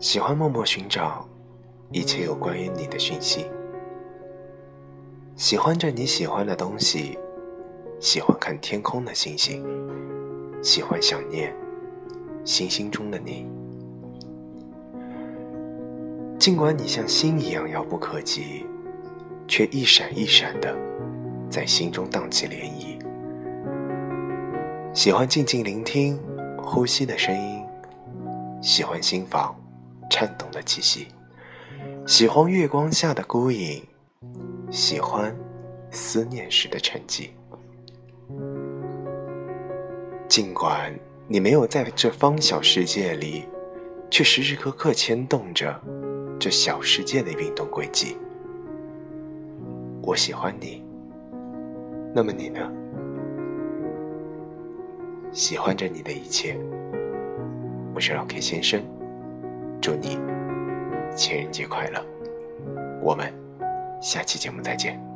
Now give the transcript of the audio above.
喜欢默默寻找一切有关于你的讯息，喜欢着你喜欢的东西，喜欢看天空的星星，喜欢想念星星中的你。尽管你像星一样遥不可及，却一闪一闪的在心中荡起涟漪。喜欢静静聆听呼吸的声音，喜欢心房颤动的气息，喜欢月光下的孤影，喜欢思念时的沉寂。尽管你没有在这方小世界里，却时时刻刻牵动着这小世界的运动轨迹。我喜欢你，那么你呢？喜欢着你的一切，我是老 K 先生，祝你情人节快乐，我们下期节目再见。